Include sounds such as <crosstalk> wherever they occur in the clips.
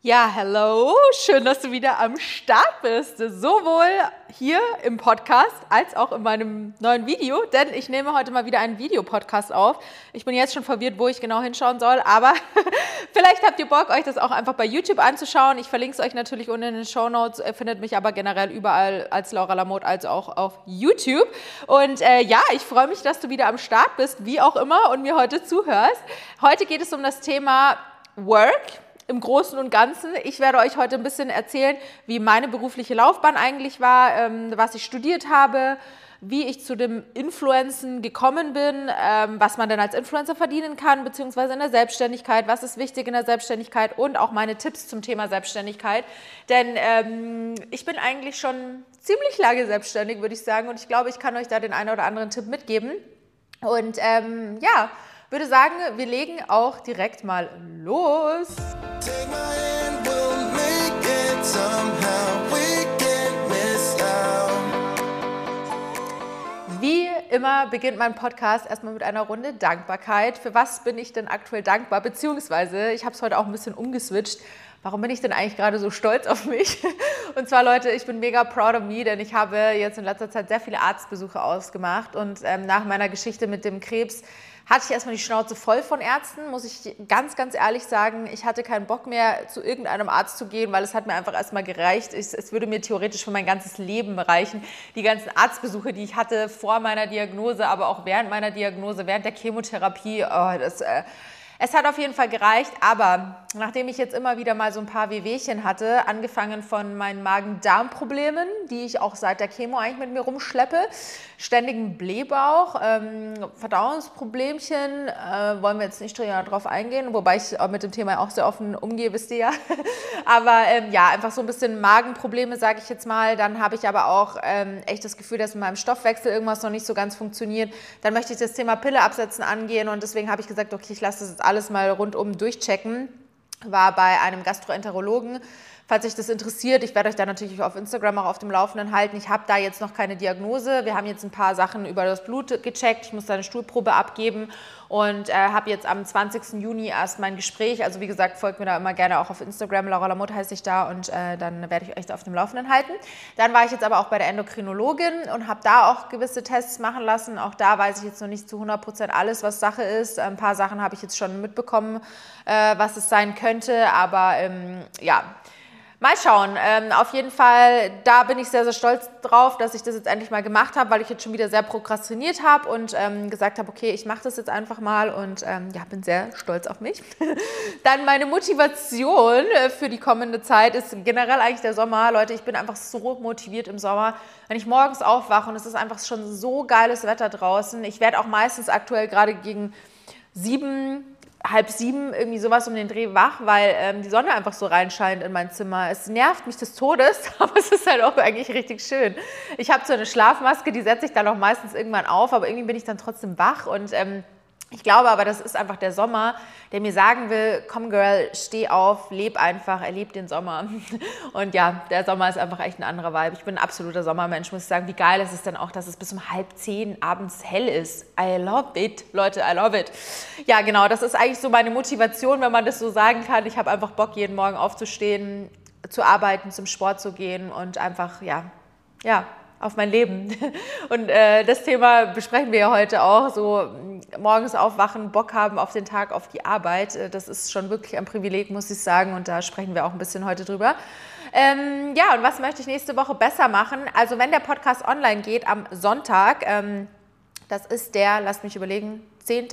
Ja, hello, schön, dass du wieder am Start bist. Sowohl hier im Podcast als auch in meinem neuen Video, denn ich nehme heute mal wieder einen Videopodcast auf. Ich bin jetzt schon verwirrt, wo ich genau hinschauen soll, aber <laughs> vielleicht habt ihr Bock, euch das auch einfach bei YouTube anzuschauen. Ich verlinke es euch natürlich unten in den Show Notes, findet mich aber generell überall als Laura Lamotte, als auch auf YouTube. Und äh, ja, ich freue mich, dass du wieder am Start bist, wie auch immer, und mir heute zuhörst. Heute geht es um das Thema Work im Großen und Ganzen. Ich werde euch heute ein bisschen erzählen, wie meine berufliche Laufbahn eigentlich war, ähm, was ich studiert habe, wie ich zu dem Influenzen gekommen bin, ähm, was man denn als Influencer verdienen kann, beziehungsweise in der Selbstständigkeit, was ist wichtig in der Selbstständigkeit und auch meine Tipps zum Thema Selbstständigkeit. Denn ähm, ich bin eigentlich schon ziemlich lange selbstständig, würde ich sagen, und ich glaube, ich kann euch da den einen oder anderen Tipp mitgeben. Und ähm, ja, würde sagen, wir legen auch direkt mal los. Wie immer beginnt mein Podcast erstmal mit einer Runde Dankbarkeit. Für was bin ich denn aktuell dankbar? Beziehungsweise, ich habe es heute auch ein bisschen umgeswitcht. Warum bin ich denn eigentlich gerade so stolz auf mich? <laughs> Und zwar, Leute, ich bin mega proud of me, denn ich habe jetzt in letzter Zeit sehr viele Arztbesuche ausgemacht. Und ähm, nach meiner Geschichte mit dem Krebs hatte ich erstmal die Schnauze voll von Ärzten, muss ich ganz, ganz ehrlich sagen. Ich hatte keinen Bock mehr, zu irgendeinem Arzt zu gehen, weil es hat mir einfach erstmal gereicht. Ich, es würde mir theoretisch für mein ganzes Leben reichen. Die ganzen Arztbesuche, die ich hatte vor meiner Diagnose, aber auch während meiner Diagnose, während der Chemotherapie, oh, das... Äh, es hat auf jeden Fall gereicht, aber nachdem ich jetzt immer wieder mal so ein paar Wehwehchen hatte, angefangen von meinen Magen-Darm-Problemen, die ich auch seit der Chemo eigentlich mit mir rumschleppe, ständigen Blähbauch, ähm, Verdauungsproblemchen, äh, wollen wir jetzt nicht darauf eingehen, wobei ich mit dem Thema auch sehr offen umgehe, wisst ihr ja. <laughs> aber ähm, ja, einfach so ein bisschen Magenprobleme, sage ich jetzt mal. Dann habe ich aber auch ähm, echt das Gefühl, dass mit meinem Stoffwechsel irgendwas noch nicht so ganz funktioniert. Dann möchte ich das Thema Pille absetzen angehen und deswegen habe ich gesagt, okay, ich lasse das jetzt alles mal rundum durchchecken. War bei einem Gastroenterologen. Falls euch das interessiert, ich werde euch da natürlich auf Instagram auch auf dem Laufenden halten. Ich habe da jetzt noch keine Diagnose. Wir haben jetzt ein paar Sachen über das Blut gecheckt. Ich muss da eine Stuhlprobe abgeben und äh, habe jetzt am 20. Juni erst mein Gespräch. Also wie gesagt, folgt mir da immer gerne auch auf Instagram. Laura Lamotte heiße ich da und äh, dann werde ich euch da auf dem Laufenden halten. Dann war ich jetzt aber auch bei der Endokrinologin und habe da auch gewisse Tests machen lassen. Auch da weiß ich jetzt noch nicht zu 100 Prozent alles, was Sache ist. Ein paar Sachen habe ich jetzt schon mitbekommen, äh, was es sein könnte. Aber ähm, ja, Mal schauen. Ähm, auf jeden Fall, da bin ich sehr, sehr stolz drauf, dass ich das jetzt endlich mal gemacht habe, weil ich jetzt schon wieder sehr prokrastiniert habe und ähm, gesagt habe, okay, ich mache das jetzt einfach mal und ähm, ja, bin sehr stolz auf mich. <laughs> Dann meine Motivation äh, für die kommende Zeit ist generell eigentlich der Sommer. Leute, ich bin einfach so motiviert im Sommer. Wenn ich morgens aufwache und es ist einfach schon so geiles Wetter draußen. Ich werde auch meistens aktuell gerade gegen sieben halb sieben irgendwie sowas um den Dreh wach, weil ähm, die Sonne einfach so reinscheint in mein Zimmer. Es nervt mich des Todes, <laughs> aber es ist halt auch eigentlich richtig schön. Ich habe so eine Schlafmaske, die setze ich dann auch meistens irgendwann auf, aber irgendwie bin ich dann trotzdem wach und ähm, ich glaube aber, das ist einfach der Sommer, der mir sagen will, komm Girl, steh auf, leb einfach, erleb den Sommer. <laughs> Und ja, der Sommer ist einfach echt ein anderer Vibe. Ich bin ein absoluter Sommermensch, muss ich sagen. Wie geil ist es denn auch, dass es bis um halb zehn abends hell ist. I love it, Leute, I love it. Ja, genau, das ist eigentlich so meine Motivation, wenn man das so sagen kann. Ich habe einfach Bock, jeden Morgen aufzustehen, zu arbeiten, zum Sport zu gehen und einfach, ja, ja, auf mein Leben. <laughs> Und äh, das Thema besprechen wir ja heute auch. So morgens aufwachen, Bock haben auf den Tag, auf die Arbeit. Äh, das ist schon wirklich ein Privileg, muss ich sagen. Und da sprechen wir auch ein bisschen heute drüber. Ähm, ja, und was möchte ich nächste Woche besser machen? Also, wenn der Podcast online geht am Sonntag, ähm, das ist der, lasst mich überlegen, 10.,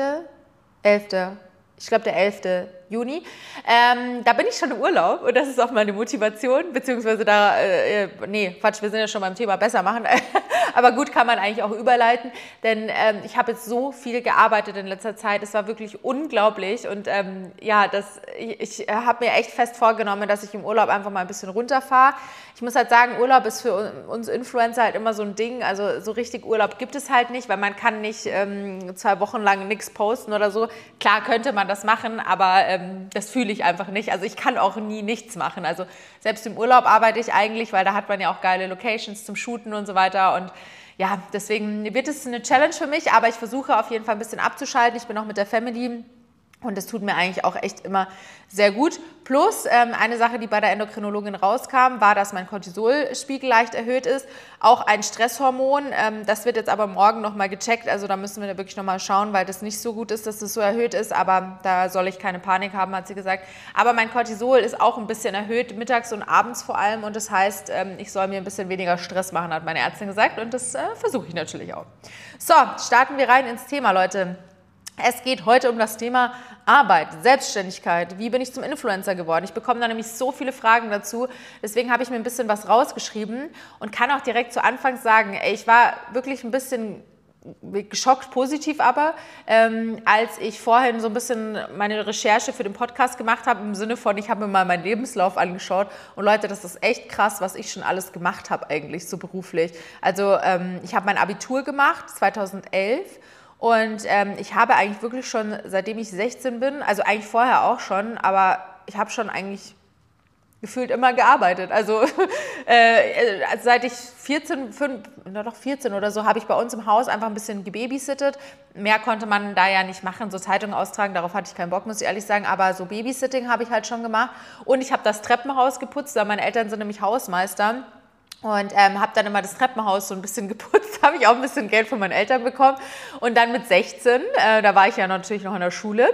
11., ich glaube der 11. Juni. Ähm, da bin ich schon im Urlaub und das ist auch meine Motivation, beziehungsweise da, äh, äh nee, Quatsch, wir sind ja schon beim Thema besser machen, <laughs> aber gut kann man eigentlich auch überleiten, denn ähm, ich habe jetzt so viel gearbeitet in letzter Zeit, es war wirklich unglaublich und ähm, ja, das, ich, ich habe mir echt fest vorgenommen, dass ich im Urlaub einfach mal ein bisschen runterfahre. Ich muss halt sagen, Urlaub ist für uns Influencer halt immer so ein Ding, also so richtig Urlaub gibt es halt nicht, weil man kann nicht ähm, zwei Wochen lang nichts posten oder so. Klar könnte man das machen, aber ähm, das fühle ich einfach nicht. Also ich kann auch nie nichts machen. Also selbst im Urlaub arbeite ich eigentlich, weil da hat man ja auch geile Locations zum Shooten und so weiter. Und ja, deswegen wird es eine Challenge für mich, aber ich versuche auf jeden Fall ein bisschen abzuschalten. Ich bin auch mit der Family Und das tut mir eigentlich auch echt immer sehr gut. Plus ähm, eine Sache, die bei der Endokrinologin rauskam, war, dass mein Cortisolspiegel leicht erhöht ist. Auch ein Stresshormon. Ähm, das wird jetzt aber morgen nochmal gecheckt. Also da müssen wir wirklich nochmal schauen, weil das nicht so gut ist, dass das so erhöht ist. Aber da soll ich keine Panik haben, hat sie gesagt. Aber mein Cortisol ist auch ein bisschen erhöht, mittags und abends vor allem. Und das heißt, ähm, ich soll mir ein bisschen weniger Stress machen, hat meine Ärztin gesagt. Und das äh, versuche ich natürlich auch. So, starten wir rein ins Thema, Leute. Es geht heute um das Thema Arbeit, Selbstständigkeit. Wie bin ich zum Influencer geworden? Ich bekomme da nämlich so viele Fragen dazu. Deswegen habe ich mir ein bisschen was rausgeschrieben und kann auch direkt zu Anfang sagen, ey, ich war wirklich ein bisschen geschockt, positiv aber, ähm, als ich vorhin so ein bisschen meine Recherche für den Podcast gemacht habe, im Sinne von, ich habe mir mal meinen Lebenslauf angeschaut und Leute, das ist echt krass, was ich schon alles gemacht habe eigentlich, so beruflich. Also ähm, ich habe mein Abitur gemacht, 2011 und ähm, ich habe eigentlich wirklich schon, seitdem ich 16 bin, also eigentlich vorher auch schon, aber ich habe schon eigentlich gefühlt immer gearbeitet. Also <laughs> äh, seit ich 14, 5, na doch 14 oder so, habe ich bei uns im Haus einfach ein bisschen gebabysittet. Mehr konnte man da ja nicht machen, so Zeitungen austragen, darauf hatte ich keinen Bock, muss ich ehrlich sagen. Aber so Babysitting habe ich halt schon gemacht. Und ich habe das Treppenhaus geputzt, weil meine Eltern sind nämlich Hausmeister. Und ähm, habe dann immer das Treppenhaus so ein bisschen <laughs> geputzt, habe ich auch ein bisschen Geld von meinen Eltern bekommen. Und dann mit 16, äh, da war ich ja natürlich noch in der Schule,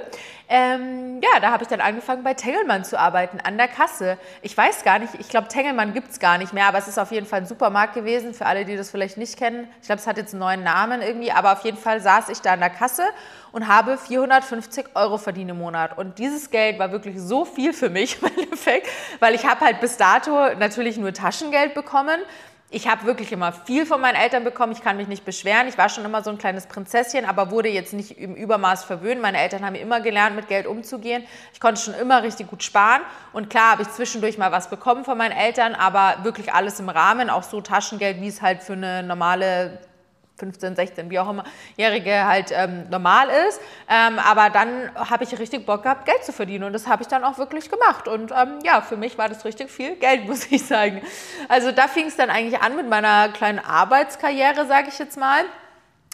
ähm, ja, da habe ich dann angefangen bei Tengelmann zu arbeiten, an der Kasse. Ich weiß gar nicht, ich glaube Tengelmann gibt es gar nicht mehr, aber es ist auf jeden Fall ein Supermarkt gewesen, für alle, die das vielleicht nicht kennen. Ich glaube, es hat jetzt einen neuen Namen irgendwie, aber auf jeden Fall saß ich da an der Kasse und habe 450 Euro verdient im Monat. Und dieses Geld war wirklich so viel für mich <laughs> im Endeffekt, weil ich habe halt bis dato natürlich nur Taschengeld bekommen ich habe wirklich immer viel von meinen Eltern bekommen. Ich kann mich nicht beschweren. Ich war schon immer so ein kleines Prinzesschen, aber wurde jetzt nicht im Übermaß verwöhnt. Meine Eltern haben mir immer gelernt, mit Geld umzugehen. Ich konnte schon immer richtig gut sparen. Und klar habe ich zwischendurch mal was bekommen von meinen Eltern, aber wirklich alles im Rahmen, auch so Taschengeld, wie es halt für eine normale 15, 16, wie auch immer, Jährige halt ähm, normal ist. Ähm, aber dann habe ich richtig Bock gehabt, Geld zu verdienen und das habe ich dann auch wirklich gemacht. Und ähm, ja, für mich war das richtig viel Geld, <laughs> muss ich sagen. Also da fing es dann eigentlich an mit meiner kleinen Arbeitskarriere, sage ich jetzt mal.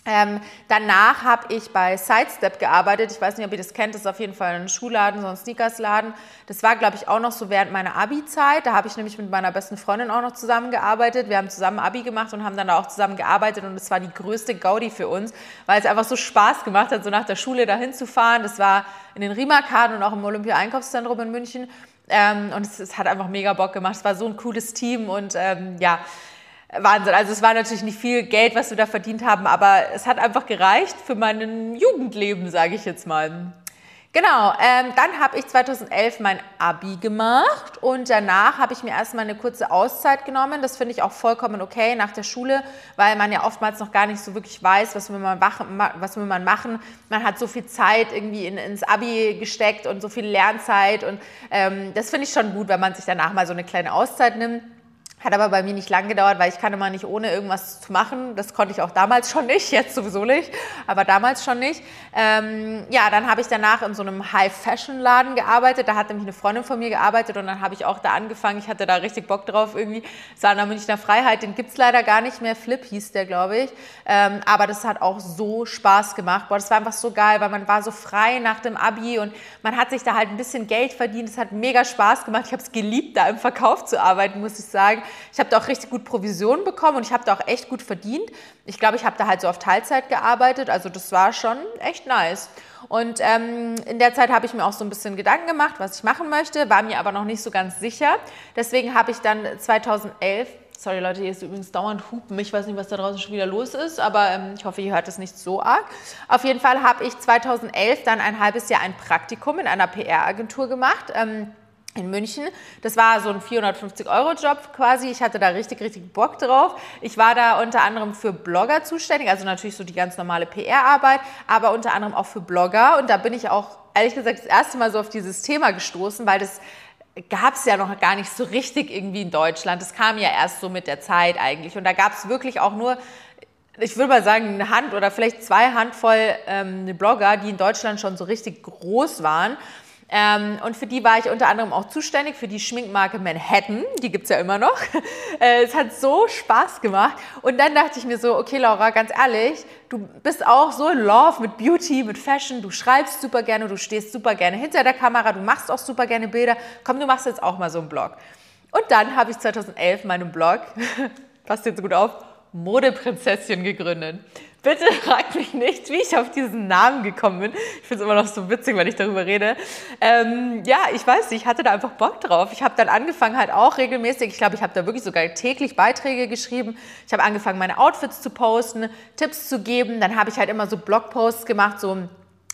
Ähm, danach habe ich bei Sidestep gearbeitet. Ich weiß nicht, ob ihr das kennt. Das ist auf jeden Fall ein Schuhladen, so ein Sneakersladen. Das war, glaube ich, auch noch so während meiner Abi-Zeit. Da habe ich nämlich mit meiner besten Freundin auch noch zusammengearbeitet. Wir haben zusammen Abi gemacht und haben dann auch zusammen gearbeitet. Und es war die größte Gaudi für uns, weil es einfach so Spaß gemacht hat, so nach der Schule dahin zu fahren. Das war in den Rimakarten und auch im Olympia-Einkaufszentrum in München. Ähm, und es, es, hat einfach mega Bock gemacht. Es war so ein cooles Team und ähm, ja, Wahnsinn. Also es war natürlich nicht viel Geld, was wir da verdient haben, aber es hat einfach gereicht für mein Jugendleben, sage ich jetzt mal. Genau, ähm, dann habe ich 2011 mein Abi gemacht und danach habe ich mir erstmal eine kurze Auszeit genommen. Das finde ich auch vollkommen okay nach der Schule, weil man ja oftmals noch gar nicht so wirklich weiß, was will man machen. Will man, machen. man hat so viel Zeit irgendwie in, ins Abi gesteckt und so viel Lernzeit und ähm, das finde ich schon gut, wenn man sich danach mal so eine kleine Auszeit nimmt. Hat aber bei mir nicht lang gedauert, weil ich kann immer nicht ohne irgendwas zu machen. Das konnte ich auch damals schon nicht, jetzt sowieso nicht, aber damals schon nicht. Ähm, ja, dann habe ich danach in so einem High-Fashion-Laden gearbeitet. Da hat nämlich eine Freundin von mir gearbeitet und dann habe ich auch da angefangen. Ich hatte da richtig Bock drauf irgendwie. Es war in der Münchner Freiheit, den gibt es leider gar nicht mehr. Flip hieß der, glaube ich. Ähm, aber das hat auch so Spaß gemacht. Boah, das war einfach so geil, weil man war so frei nach dem Abi und man hat sich da halt ein bisschen Geld verdient. Es hat mega Spaß gemacht. Ich habe es geliebt, da im Verkauf zu arbeiten, muss ich sagen. Ich habe da auch richtig gut Provision bekommen und ich habe da auch echt gut verdient. Ich glaube, ich habe da halt so auf Teilzeit gearbeitet, also das war schon echt nice. Und ähm, in der Zeit habe ich mir auch so ein bisschen Gedanken gemacht, was ich machen möchte, war mir aber noch nicht so ganz sicher. Deswegen habe ich dann 2011 Sorry Leute, hier ist übrigens dauernd Hupen. Ich weiß nicht, was da draußen schon wieder los ist, aber ähm, ich hoffe, ihr hört es nicht so arg. Auf jeden Fall habe ich 2011 dann ein halbes Jahr ein Praktikum in einer PR-Agentur gemacht. Ähm, in München. Das war so ein 450-Euro-Job quasi. Ich hatte da richtig, richtig Bock drauf. Ich war da unter anderem für Blogger zuständig, also natürlich so die ganz normale PR-Arbeit, aber unter anderem auch für Blogger. Und da bin ich auch, ehrlich gesagt, das erste Mal so auf dieses Thema gestoßen, weil das gab es ja noch gar nicht so richtig irgendwie in Deutschland. Das kam ja erst so mit der Zeit eigentlich. Und da gab es wirklich auch nur ich würde mal sagen, eine Hand oder vielleicht zwei Handvoll ähm, Blogger, die in Deutschland schon so richtig groß waren. Ähm, und für die war ich unter anderem auch zuständig, für die Schminkmarke Manhattan. Die gibt es ja immer noch. <laughs> Äh, es hat so Spaß gemacht. Und dann dachte ich mir so, okay Laura, ganz ehrlich, du bist auch so in Love mit Beauty, mit Fashion. Du schreibst super gerne, du stehst super gerne hinter der Kamera, du machst auch super gerne Bilder. Komm, du machst jetzt auch mal so einen Blog. Und dann habe ich 2011 meinen Blog, <laughs> passt jetzt gut auf, Modeprinzesschen gegründet. Bitte <laughs> fragt mich nicht, wie ich auf diesen Namen gekommen bin. Ich finde es immer noch so witzig, wenn ich darüber rede. Ähm, ja, ich weiß nicht, ich hatte da einfach Bock drauf. Ich habe dann angefangen halt auch regelmäßig, ich glaube, ich habe da wirklich sogar täglich Beiträge geschrieben. Ich habe angefangen, meine Outfits zu posten, Tipps zu geben. Dann habe ich halt immer so Blogposts gemacht, so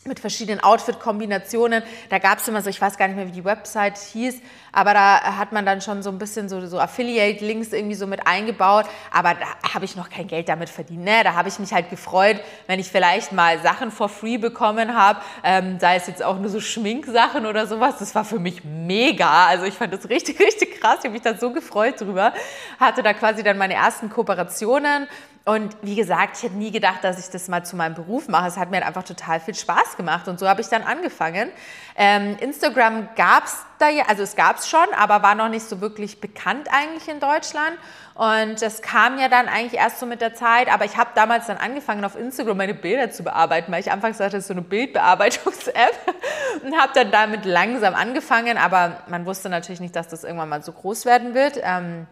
mit verschiedenen Outfit-Kombinationen. Da gab es immer so, ich weiß gar nicht mehr, wie die Website hieß, aber da hat man dann schon so ein bisschen so, so Affiliate-Links irgendwie so mit eingebaut. Aber da habe ich noch kein Geld damit verdient. Ne? Da habe ich mich halt gefreut, wenn ich vielleicht mal Sachen for free bekommen habe, ähm, sei es jetzt auch nur so Schminksachen oder sowas. Das war für mich mega. Also ich fand das richtig, <laughs> richtig krass. Ich habe mich da so gefreut drüber. Hatte da quasi dann meine ersten Kooperationen und wie gesagt, ich hätte nie gedacht, dass ich das mal zu meinem Beruf mache. Es hat mir einfach total viel Spaß gemacht und so habe ich dann angefangen. Ähm, Instagram gab es da ja, also es gab es schon, aber war noch nicht so wirklich bekannt eigentlich in Deutschland. Und das kam ja dann eigentlich erst so mit der Zeit. Aber ich habe damals dann angefangen, auf Instagram meine Bilder zu bearbeiten, weil ich anfangs sagte, das ist so eine Bildbearbeitungs-App <laughs> und habe dann damit langsam angefangen. Aber man wusste natürlich nicht, dass das irgendwann mal so groß werden wird. Ähm,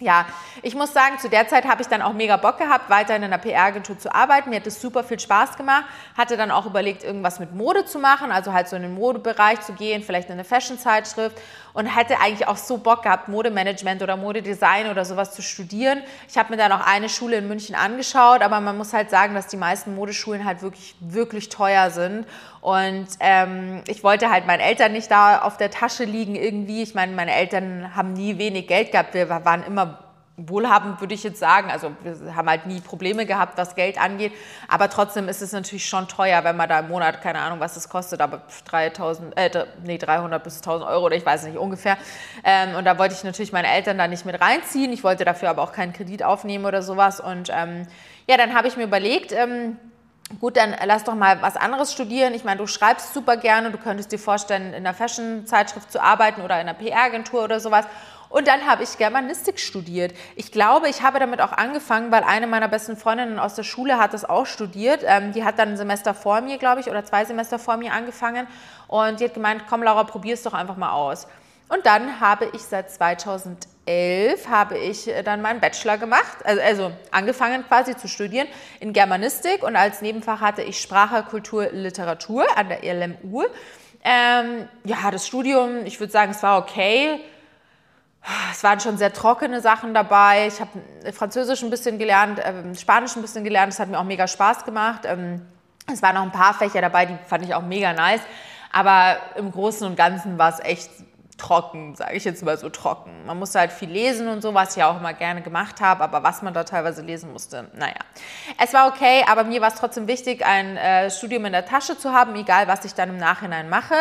ja, ich muss sagen, zu der Zeit habe ich dann auch mega Bock gehabt, weiter in einer PR-Agentur zu arbeiten. Mir hat es super viel Spaß gemacht. Hatte dann auch überlegt, irgendwas mit Mode zu machen, also halt so in den Modebereich zu gehen, vielleicht in eine Fashion-Zeitschrift und hätte eigentlich auch so Bock gehabt, Modemanagement oder Modedesign oder sowas zu studieren. Ich habe mir dann auch eine Schule in München angeschaut, aber man muss halt sagen, dass die meisten Modeschulen halt wirklich, wirklich teuer sind. Und ähm, ich wollte halt meinen Eltern nicht da auf der Tasche liegen irgendwie. Ich meine, meine Eltern haben nie wenig Geld gehabt. Wir waren immer wohlhabend, würde ich jetzt sagen. Also wir haben halt nie Probleme gehabt, was Geld angeht. Aber trotzdem ist es natürlich schon teuer, wenn man da im Monat, keine Ahnung, was das kostet, aber 3000, äh, nee, 300 bis 1000 Euro oder ich weiß nicht, ungefähr. Ähm, und da wollte ich natürlich meine Eltern da nicht mit reinziehen. Ich wollte dafür aber auch keinen Kredit aufnehmen oder sowas. Und ähm, ja, dann habe ich mir überlegt, ähm, Gut, dann lass doch mal was anderes studieren. Ich meine, du schreibst super gerne, du könntest dir vorstellen, in einer Fashion-Zeitschrift zu arbeiten oder in einer PR-Agentur oder sowas. Und dann habe ich Germanistik studiert. Ich glaube, ich habe damit auch angefangen, weil eine meiner besten Freundinnen aus der Schule hat das auch studiert. Ähm, die hat dann ein Semester vor mir, glaube ich, oder zwei Semester vor mir angefangen. Und die hat gemeint, komm Laura, probier es doch einfach mal aus. Und dann habe ich seit 2011 habe ich äh, dann meinen Bachelor gemacht, also, also, angefangen quasi zu studieren in Germanistik und als Nebenfach hatte ich Sprache, Kultur, Literatur an der LMU. Ähm, ja, das Studium, ich würde sagen, es war okay es waren schon sehr trockene Sachen dabei. Ich habe Französisch ein bisschen gelernt, äh, Spanisch ein bisschen gelernt. Das hat mir auch mega Spaß gemacht. Ähm, es waren noch ein paar Fächer dabei, die fand ich auch mega nice. Aber im Großen und Ganzen war es echt trocken, sage ich jetzt mal so trocken. Man musste halt viel lesen und so, was ich auch immer gerne gemacht habe, aber was man da teilweise lesen musste, naja. Es war okay, aber mir war es trotzdem wichtig, ein äh, Studium in der Tasche zu haben, egal was ich dann im Nachhinein mache.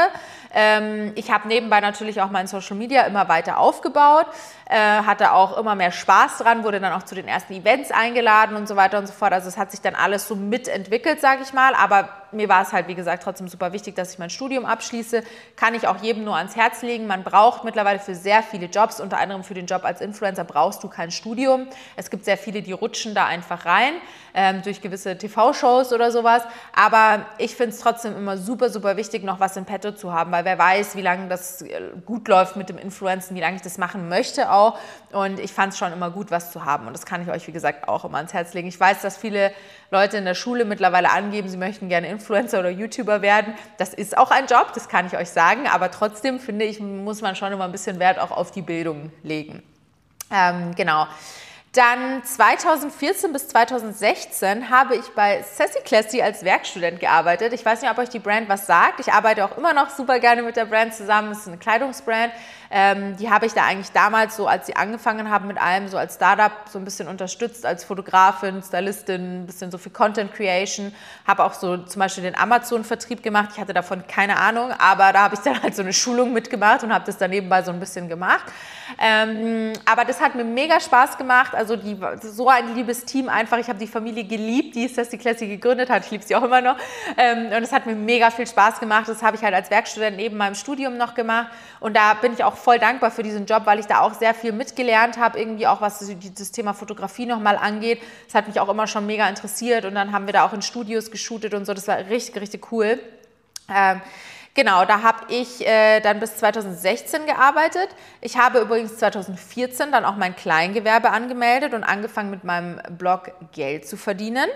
Ähm, ich habe nebenbei natürlich auch mein Social Media immer weiter aufgebaut, äh, hatte auch immer mehr Spaß dran, wurde dann auch zu den ersten Events eingeladen und so weiter und so fort. Also es hat sich dann alles so mitentwickelt, sage ich mal, aber mir war es halt, wie gesagt, trotzdem super wichtig, dass ich mein Studium abschließe. Kann ich auch jedem nur ans Herz legen. Man braucht mittlerweile für sehr viele Jobs, unter anderem für den Job als Influencer, brauchst du kein Studium. Es gibt sehr viele, die rutschen da einfach rein ähm, durch gewisse TV-Shows oder sowas. Aber ich finde es trotzdem immer super, super wichtig, noch was im Petto zu haben, weil wer weiß, wie lange das äh, gut läuft mit dem Influencen, wie lange ich das machen möchte auch. Und ich fand es schon immer gut, was zu haben. Und das kann ich euch, wie gesagt, auch immer ans Herz legen. Ich weiß, dass viele Leute in der Schule mittlerweile angeben, sie möchten gerne Influencer oder YouTuber werden. Das ist auch ein Job, das kann ich euch sagen. Aber trotzdem finde ich, muss man schon immer ein bisschen Wert auch auf die Bildung legen. Ähm, genau. Dann 2014 bis 2016 habe ich bei Sassy Classy als Werkstudent gearbeitet. Ich weiß nicht, ob euch die Brand was sagt. Ich arbeite auch immer noch super gerne mit der Brand zusammen. Es ist eine Kleidungsbrand. Ähm, die habe ich da eigentlich damals so, als sie angefangen haben mit allem, so als Startup so ein bisschen unterstützt, als Fotografin, Stylistin, ein bisschen so für Content Creation. Habe auch so zum Beispiel den Amazon-Vertrieb gemacht. Ich hatte davon keine Ahnung, aber da habe ich dann <laughs> halt so eine Schulung mitgemacht und habe das dann nebenbei so ein bisschen gemacht. Ähm, aber das hat mir mega Spaß gemacht. Also die, so ein liebes Team einfach. Ich habe die Familie geliebt, die ist das die Classy gegründet hat. Ich liebe sie auch immer noch. Ähm, und es hat mir mega viel Spaß gemacht. Das habe ich halt als Werkstudent neben meinem Studium noch gemacht. Und da bin ich auch voll dankbar für diesen Job, weil ich da auch sehr viel mitgelernt habe, irgendwie auch was das Thema Fotografie nochmal angeht. Das hat mich auch immer schon mega interessiert und dann haben wir da auch in Studios geshootet und so. Das war richtig, richtig cool. Ähm, Genau, da habe ich äh, dann bis 2016 gearbeitet. Ich habe übrigens 2014 dann auch mein Kleingewerbe angemeldet und angefangen mit meinem Blog Geld zu verdienen.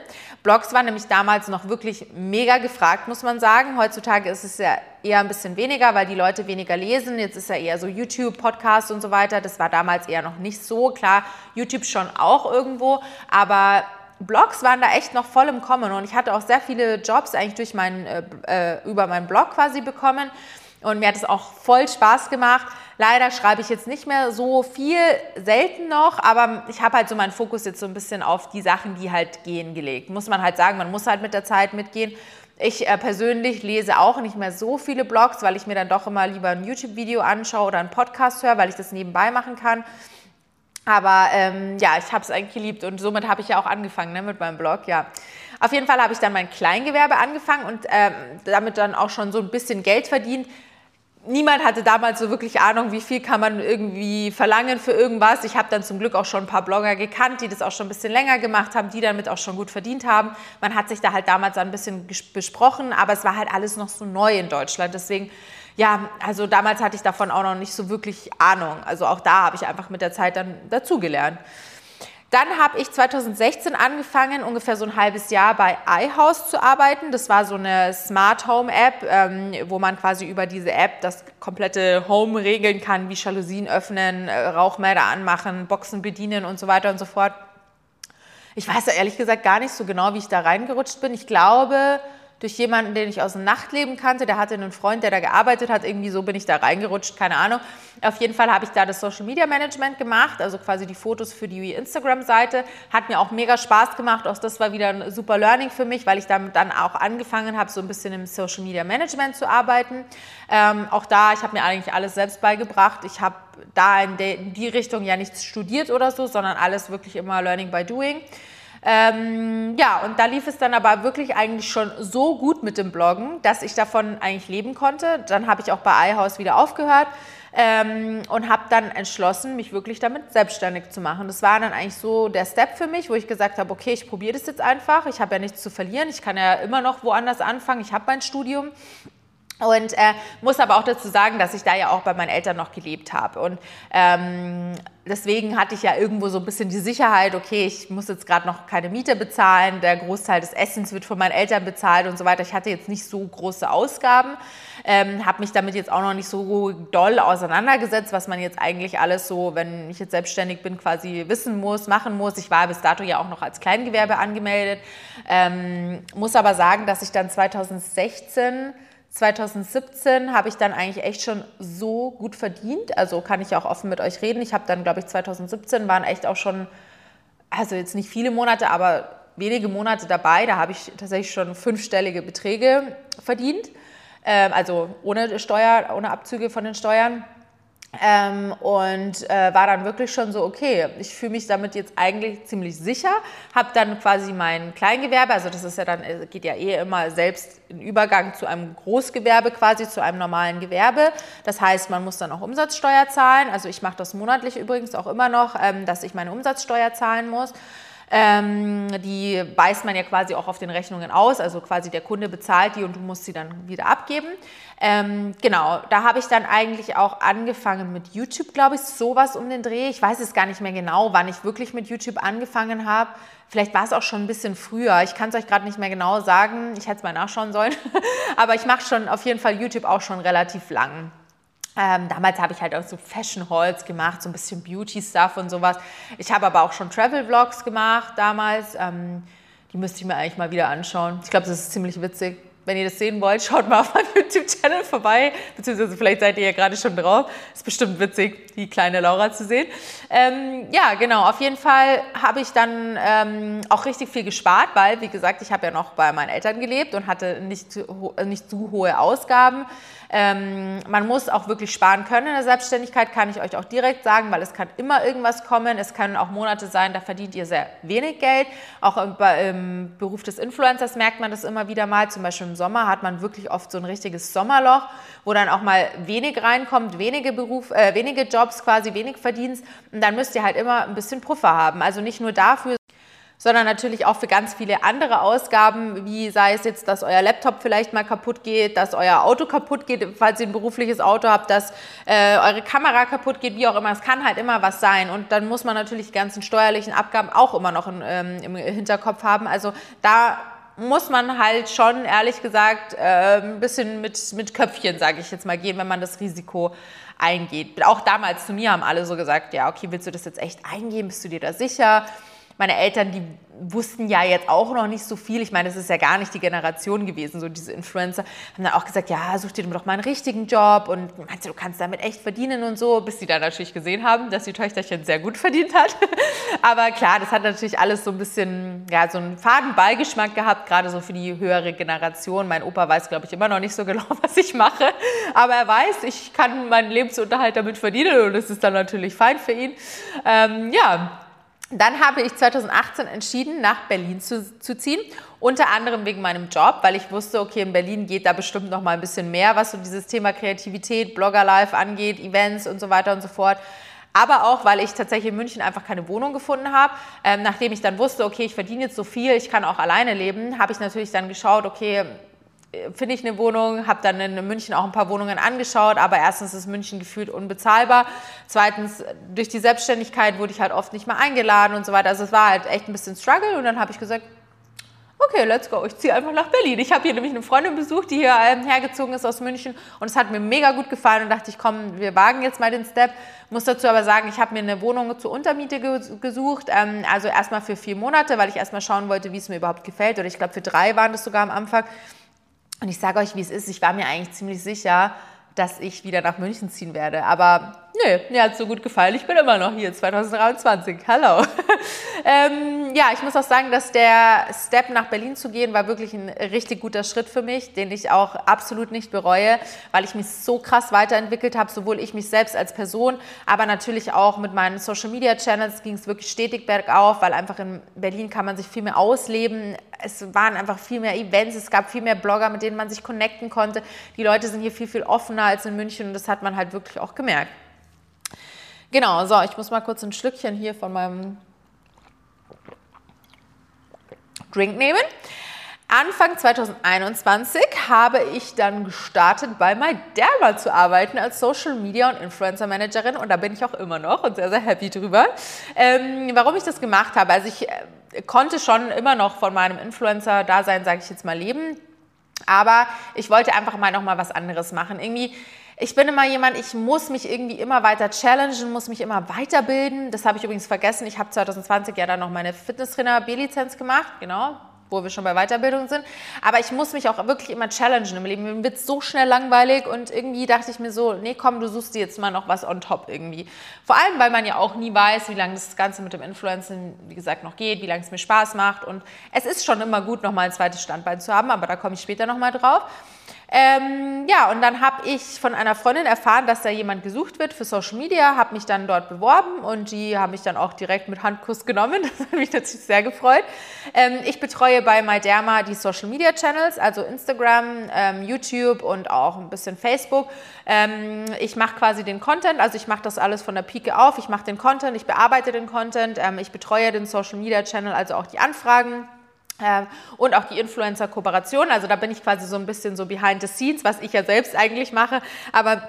Blogs waren nämlich damals noch wirklich mega gefragt, muss man sagen. Heutzutage ist es ja eher ein bisschen weniger, weil die Leute weniger lesen. Jetzt ist ja eher so YouTube, Podcast und so weiter. Das war damals eher noch nicht so. Klar, YouTube schon auch irgendwo, aber Blogs waren da echt noch voll im Kommen und ich hatte auch sehr viele Jobs eigentlich durch meinen, äh, äh, über meinen Blog quasi bekommen und mir hat es auch voll Spaß gemacht. Leider schreibe ich jetzt nicht mehr so viel, selten noch, aber ich habe halt so meinen Fokus jetzt so ein bisschen auf die Sachen, die halt gehen, gelegt. Muss man halt sagen, man muss halt mit der Zeit mitgehen. Ich äh, persönlich lese auch nicht mehr so viele Blogs, weil ich mir dann doch immer lieber ein YouTube-Video anschaue oder einen Podcast höre, weil ich das nebenbei machen kann. Aber ähm, ja, ich habe es eigentlich geliebt und somit habe ich ja auch angefangen ne, mit meinem Blog. Ja, auf jeden Fall habe ich dann mein Kleingewerbe angefangen und ähm, damit dann auch schon so ein bisschen Geld verdient. Niemand hatte damals so wirklich Ahnung, wie viel kann man irgendwie verlangen für irgendwas. Ich habe dann zum Glück auch schon ein paar Blogger gekannt, die das auch schon ein bisschen länger gemacht haben, die damit auch schon gut verdient haben. Man hat sich da halt damals ein bisschen besprochen, aber es war halt alles noch so neu in Deutschland. Deswegen ja, also damals hatte ich davon auch noch nicht so wirklich Ahnung. Also auch da habe ich einfach mit der Zeit dann dazugelernt. Dann habe ich 2016 angefangen, ungefähr so ein halbes Jahr bei iHouse zu arbeiten. Das war so eine Smart Home App, ähm, wo man quasi über diese App das komplette Home regeln kann, wie Jalousien öffnen, äh, Rauchmelder anmachen, Boxen bedienen und so weiter und so fort. Ich weiß ehrlich gesagt gar nicht so genau, wie ich da reingerutscht bin. Ich glaube, durch jemanden, den ich aus dem Nachtleben kannte. Der hatte einen Freund, der da gearbeitet hat. Irgendwie so bin ich da reingerutscht, keine Ahnung. Auf jeden Fall habe ich da das Social Media Management gemacht, also quasi die Fotos für die Instagram-Seite. Hat mir auch mega Spaß gemacht. Auch das war wieder ein super Learning für mich, weil ich damit dann auch angefangen habe, so ein bisschen im Social Media Management zu arbeiten. Ähm, auch da, ich habe mir eigentlich alles selbst beigebracht. Ich habe da in, in die Richtung ja nichts studiert oder so, sondern alles wirklich immer Learning by Doing. Ähm, ja, und da lief es dann aber wirklich eigentlich schon so gut mit dem Bloggen, dass ich davon eigentlich leben konnte. Dann habe ich auch bei iHouse wieder aufgehört ähm, und habe dann entschlossen, mich wirklich damit selbstständig zu machen. Das war dann eigentlich so der Step für mich, wo ich gesagt habe, okay, ich probiere das jetzt einfach. Ich habe ja nichts zu verlieren. Ich kann ja immer noch woanders anfangen. Ich habe mein Studium. Und äh, muss aber auch dazu sagen, dass ich da ja auch bei meinen Eltern noch gelebt habe. Und ähm, deswegen hatte ich ja irgendwo so ein bisschen die Sicherheit, okay, ich muss jetzt gerade noch keine Miete bezahlen, der Großteil des Essens wird von meinen Eltern bezahlt und so weiter. Ich hatte jetzt nicht so große Ausgaben, ähm, habe mich damit jetzt auch noch nicht so doll auseinandergesetzt, was man jetzt eigentlich alles so, wenn ich jetzt selbstständig bin, quasi wissen muss, machen muss. Ich war bis dato ja auch noch als Kleingewerbe angemeldet, ähm, muss aber sagen, dass ich dann 2016 2017 habe ich dann eigentlich echt schon so gut verdient. Also kann ich auch offen mit euch reden. Ich habe dann, glaube ich, 2017 waren echt auch schon, also jetzt nicht viele Monate, aber wenige Monate dabei. Da habe ich tatsächlich schon fünfstellige Beträge verdient. Ähm, also ohne Steuer, ohne Abzüge von den Steuern. Ähm, und äh, war dann wirklich schon so, okay, ich fühle mich damit jetzt eigentlich ziemlich sicher, habe dann quasi mein Kleingewerbe, also das ist ja dann, äh, geht ja eh immer selbst in Übergang zu einem Großgewerbe quasi, zu einem normalen Gewerbe. Das heißt, man muss dann auch Umsatzsteuer zahlen. Also ich mache das monatlich übrigens auch immer noch, ähm, dass ich meine Umsatzsteuer zahlen muss. Ähm, die beißt man ja quasi auch auf den Rechnungen aus, also quasi der Kunde bezahlt die und du musst sie dann wieder abgeben. Ähm, genau, da habe ich dann eigentlich auch angefangen mit YouTube, glaube ich, sowas um den Dreh. Ich weiß es gar nicht mehr genau, wann ich wirklich mit YouTube angefangen habe. Vielleicht war es auch schon ein bisschen früher. Ich kann es euch gerade nicht mehr genau sagen. Ich hätte es mal nachschauen sollen. <laughs> Aber ich mache schon auf jeden Fall YouTube auch schon relativ lang. Ähm, damals habe ich halt auch so Fashion Hauls gemacht, so ein bisschen Beauty-Stuff und sowas. Ich habe aber auch schon Travel-Vlogs gemacht damals. Ähm, die müsste ich mir eigentlich mal wieder anschauen. Ich glaube, das ist ziemlich witzig. Wenn ihr das sehen wollt, schaut mal auf meinem <laughs> YouTube-Channel vorbei, beziehungsweise vielleicht seid ihr ja gerade schon drauf. Ist bestimmt witzig, die kleine Laura zu sehen. Ähm, ja, genau, auf jeden Fall habe ich dann ähm, auch richtig viel gespart, weil, wie gesagt, ich habe ja noch bei meinen Eltern gelebt und hatte nicht, nicht zu hohe Ausgaben. Ähm, man muss auch wirklich sparen können in der Selbstständigkeit, kann ich euch auch direkt sagen, weil es kann immer irgendwas kommen. Es können auch Monate sein, da verdient ihr sehr wenig Geld. Auch im, im Beruf des Influencers merkt man das immer wieder mal. Zum Beispiel im Sommer hat man wirklich oft so ein richtiges Sommerloch, wo dann auch mal wenig reinkommt, wenige, Beruf, äh, wenige Jobs quasi, wenig Verdienst. Und dann müsst ihr halt immer ein bisschen Puffer haben. Also nicht nur dafür, sondern natürlich auch für ganz viele andere Ausgaben, wie sei es jetzt, dass euer Laptop vielleicht mal kaputt geht, dass euer Auto kaputt geht, falls ihr ein berufliches Auto habt, dass äh, eure Kamera kaputt geht, wie auch immer. Es kann halt immer was sein. Und dann muss man natürlich die ganzen steuerlichen Abgaben auch immer noch in, ähm, im Hinterkopf haben. Also da muss man halt schon, ehrlich gesagt, äh, ein bisschen mit, mit Köpfchen, sage ich jetzt mal, gehen, wenn man das Risiko eingeht. Auch damals zu mir haben alle so gesagt, ja, okay, willst du das jetzt echt eingehen? Bist du dir da sicher? Meine Eltern, die wussten ja jetzt auch noch nicht so viel. Ich meine, das ist ja gar nicht die Generation gewesen, so diese Influencer. Haben dann auch gesagt, ja, such dir doch mal einen richtigen Job und meinst du, du kannst damit echt verdienen und so, bis sie dann natürlich gesehen haben, dass die Töchterchen sehr gut verdient hat. <laughs> Aber klar, das hat natürlich alles so ein bisschen, ja, so einen faden Beigeschmack gehabt, gerade so für die höhere Generation. Mein Opa weiß, glaube ich, immer noch nicht so genau, <laughs> was ich mache. Aber er weiß, ich kann meinen Lebensunterhalt damit verdienen und das ist dann natürlich fein für ihn. Ähm, ja, dann habe ich 2018 entschieden, nach Berlin zu, zu, ziehen. Unter anderem wegen meinem Job, weil ich wusste, okay, in Berlin geht da bestimmt noch mal ein bisschen mehr, was so dieses Thema Kreativität, Blogger-Life angeht, Events und so weiter und so fort. Aber auch, weil ich tatsächlich in München einfach keine Wohnung gefunden habe. Ähm, nachdem ich dann wusste, okay, ich verdiene jetzt so viel, ich kann auch alleine leben, habe ich natürlich dann geschaut, okay, finde ich eine Wohnung, habe dann in München auch ein paar Wohnungen angeschaut, aber erstens ist München gefühlt unbezahlbar. Zweitens, durch die Selbstständigkeit wurde ich halt oft nicht mehr eingeladen und so weiter. Also es war halt echt ein bisschen Struggle und dann habe ich gesagt, okay, let's go, ich ziehe einfach nach Berlin. Ich habe hier nämlich eine Freundin besucht, die hier ähm, hergezogen ist aus München und es hat mir mega gut gefallen und dachte ich, komm, wir wagen jetzt mal den Step. Muss dazu aber sagen, ich habe mir eine Wohnung zur Untermiete gesucht, ähm, also erstmal für vier Monate, weil ich erstmal schauen wollte, wie es mir überhaupt gefällt oder ich glaube für drei waren das sogar am Anfang. Und ich sage euch, wie es ist, ich war mir eigentlich ziemlich sicher, dass ich wieder nach München ziehen werde. Aber nö, mir hat so gut gefallen. Ich bin immer noch hier, 2023. Hallo. <laughs> ähm, ja, ich muss auch sagen, dass der Step nach Berlin zu gehen war wirklich ein richtig guter Schritt für mich, den ich auch absolut nicht bereue, weil ich mich so krass weiterentwickelt habe, sowohl ich mich selbst als Person, aber natürlich auch mit meinen Social Media Channels ging es wirklich stetig bergauf, weil einfach in Berlin kann man sich viel mehr ausleben. Es waren einfach viel mehr Events, es gab viel mehr Blogger, mit denen man sich connecten konnte. Die Leute sind hier viel, viel offener als in München und das hat man halt wirklich auch gemerkt. Genau, so, ich muss mal kurz ein Schlückchen hier von meinem Drink nehmen. Anfang 2021 habe ich dann gestartet, bei MyDerma zu arbeiten als Social Media und Influencer Managerin und da bin ich auch immer noch und sehr, sehr happy drüber. Ähm, warum ich das gemacht habe, also ich äh, konnte schon immer noch von meinem Influencer-Dasein, sage ich jetzt mal, leben, aber ich wollte einfach mal noch mal was anderes machen. Irgendwie ich bin immer jemand, ich muss mich irgendwie immer weiter challengen, muss mich immer weiterbilden. Das habe ich übrigens vergessen. Ich habe 2020 ja dann noch meine Fitnesstrainer B-Lizenz gemacht, genau, wo wir schon bei Weiterbildung sind. Aber ich muss mich auch wirklich immer challengen im Leben. Mir wird so schnell langweilig und irgendwie dachte ich mir so, nee, komm, du suchst dir jetzt mal noch was on top irgendwie. Vor allem, weil man ja auch nie weiß, wie lange das Ganze mit dem Influencing, wie gesagt, noch geht, wie lange es mir Spaß macht. Und es ist schon immer gut, nochmal ein zweites Standbein zu haben, aber da komme ich später nochmal drauf. Ähm, ja, und dann habe ich von einer Freundin erfahren, dass da jemand gesucht wird für Social Media, habe mich dann dort beworben und die haben mich dann auch direkt mit Handkuss genommen. <laughs> Das hat mich natürlich sehr gefreut. Ähm, ich betreue bei MyDerma die Social Media Channels, also Instagram, ähm, YouTube und auch ein bisschen Facebook. Ähm, ich mache quasi den Content, also ich mache das alles von der Pike auf. Ich mache den Content, ich bearbeite den Content, ähm, ich betreue den Social Media Channel, also auch die Anfragen und auch die Influencer-Kooperation. Also da bin ich quasi so ein bisschen so behind the scenes, was ich ja selbst eigentlich mache. Aber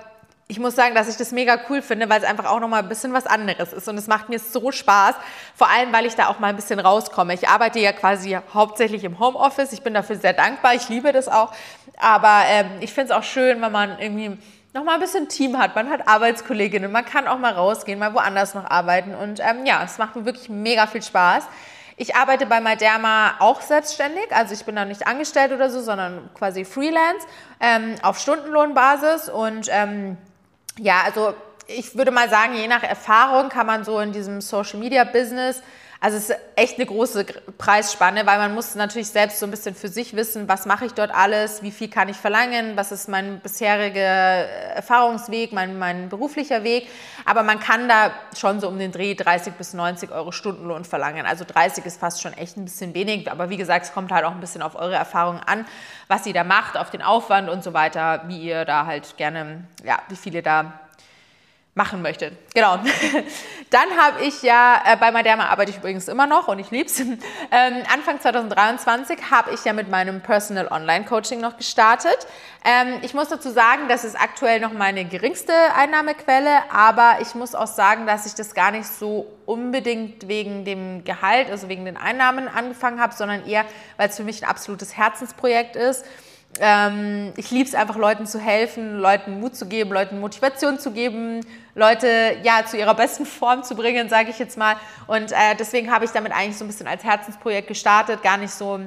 ich muss sagen, dass ich das mega cool finde, weil es einfach auch nochmal ein bisschen was anderes ist. Und es macht mir so Spaß, vor allem, weil ich da auch mal ein bisschen rauskomme. Ich arbeite ja quasi hauptsächlich im Homeoffice. Ich bin dafür sehr dankbar. Ich liebe das auch. Aber ähm, ich finde es auch schön, wenn man irgendwie noch mal ein bisschen Team hat. Man hat Arbeitskolleginnen. Man kann auch mal rausgehen, mal woanders noch arbeiten. Und ähm, ja, es macht mir wirklich mega viel Spaß. Ich arbeite bei Maderma auch selbstständig, also ich bin da nicht angestellt oder so, sondern quasi Freelance ähm, auf Stundenlohnbasis. Und ähm, ja, also ich würde mal sagen, je nach Erfahrung kann man so in diesem Social Media Business also es ist echt eine große Preisspanne, weil man muss natürlich selbst so ein bisschen für sich wissen, was mache ich dort alles, wie viel kann ich verlangen, was ist mein bisheriger Erfahrungsweg, mein, mein beruflicher Weg. Aber man kann da schon so um den Dreh 30 bis 90 Euro Stundenlohn verlangen. Also 30 ist fast schon echt ein bisschen wenig. Aber wie gesagt, es kommt halt auch ein bisschen auf eure Erfahrungen an, was ihr da macht, auf den Aufwand und so weiter, wie ihr da halt gerne, ja, wie viele da machen möchte. Genau. <laughs> Dann habe ich ja, äh, bei Maderma arbeite ich übrigens immer noch und ich liebe es. <laughs> Ähm, Anfang 2023 habe ich ja mit meinem Personal Online Coaching noch gestartet. Ähm, ich muss dazu sagen, das ist aktuell noch meine geringste Einnahmequelle, aber ich muss auch sagen, dass ich das gar nicht so unbedingt wegen dem Gehalt, also wegen den Einnahmen angefangen habe, sondern eher, weil es für mich ein absolutes Herzensprojekt ist. Ähm, ich liebe es einfach, Leuten zu helfen, Leuten Mut zu geben, Leuten Motivation zu geben, Leute ja zu ihrer besten Form zu bringen, sage ich jetzt mal. Und äh, deswegen habe ich damit eigentlich so ein bisschen als Herzensprojekt gestartet, gar nicht so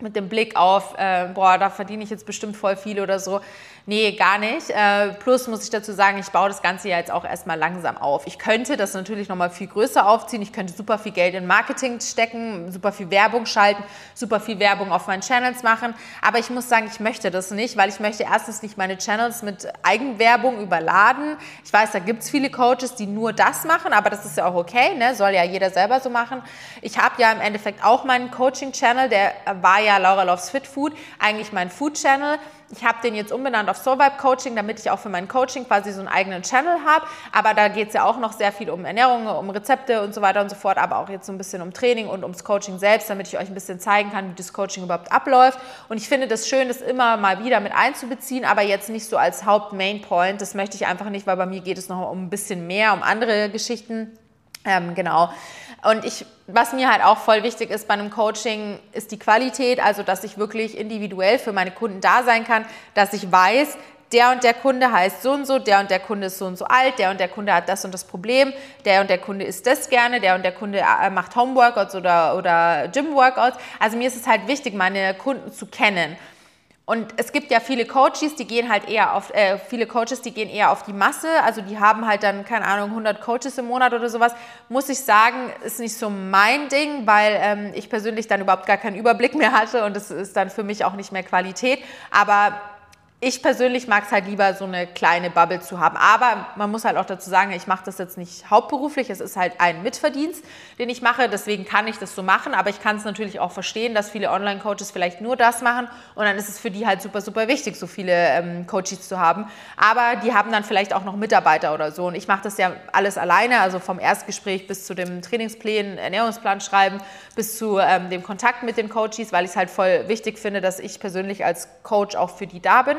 mit dem Blick auf, äh, boah, da verdiene ich jetzt bestimmt voll viel oder so. Nee, gar nicht. Äh, plus muss ich dazu sagen, ich baue das Ganze ja jetzt auch erstmal langsam auf. Ich könnte das natürlich nochmal viel größer aufziehen. Ich könnte super viel Geld in Marketing stecken, super viel Werbung schalten, super viel Werbung auf meinen Channels machen. Aber ich muss sagen, ich möchte das nicht, weil ich möchte erstens nicht meine Channels mit Eigenwerbung überladen. Ich weiß, da gibt es viele Coaches, die nur das machen, aber das ist ja auch okay, ne? soll ja jeder selber so machen. Ich habe ja im Endeffekt auch meinen Coaching-Channel, der war ja Laura Loves Fit Food, eigentlich mein Food-Channel. Ich habe den jetzt umbenannt auf Soul Vibe Coaching, damit ich auch für mein Coaching quasi so einen eigenen Channel habe. Aber da geht es ja auch noch sehr viel um Ernährung, um Rezepte und so weiter und so fort, aber auch jetzt so ein bisschen um Training und ums Coaching selbst, damit ich euch ein bisschen zeigen kann, wie das Coaching überhaupt abläuft. Und ich finde das schön, das immer mal wieder mit einzubeziehen, aber jetzt nicht so als Haupt-Main-Point. Das möchte ich einfach nicht, weil bei mir geht es noch um ein bisschen mehr, um andere Geschichten. Ähm, genau. Und ich, was mir halt auch voll wichtig ist bei einem Coaching, ist die Qualität, also dass ich wirklich individuell für meine Kunden da sein kann, dass ich weiß, der und der Kunde heißt so und so, der und der Kunde ist so und so alt, der und der Kunde hat das und das Problem, der und der Kunde isst das gerne, der und der Kunde äh, macht Homeworkouts oder, oder Gym-Workouts. Also mir ist es halt wichtig, meine Kunden zu kennen. Und es gibt ja viele Coaches, die gehen halt eher auf, äh, viele Coaches, die gehen eher auf die Masse, also die haben halt dann, keine Ahnung, 100 Coaches im Monat oder sowas. Muss ich sagen, ist nicht so mein Ding, weil ähm, ich persönlich dann überhaupt gar keinen Überblick mehr hatte und es ist dann für mich auch nicht mehr Qualität. Aber ich persönlich mag es halt lieber, so eine kleine Bubble zu haben. Aber man muss halt auch dazu sagen, ich mache das jetzt nicht hauptberuflich. Es ist halt ein Mitverdienst, den ich mache. Deswegen kann ich das so machen. Aber ich kann es natürlich auch verstehen, dass viele Online-Coaches vielleicht nur das machen. Und dann ist es für die halt super, super wichtig, so viele ähm, Coaches zu haben. Aber die haben dann vielleicht auch noch Mitarbeiter oder so. Und ich mache das ja alles alleine. Also vom Erstgespräch bis zu dem Trainingsplan, Ernährungsplan schreiben, bis zu ähm, dem Kontakt mit den Coaches, weil ich es halt voll wichtig finde, dass ich persönlich als Coach auch für die da bin.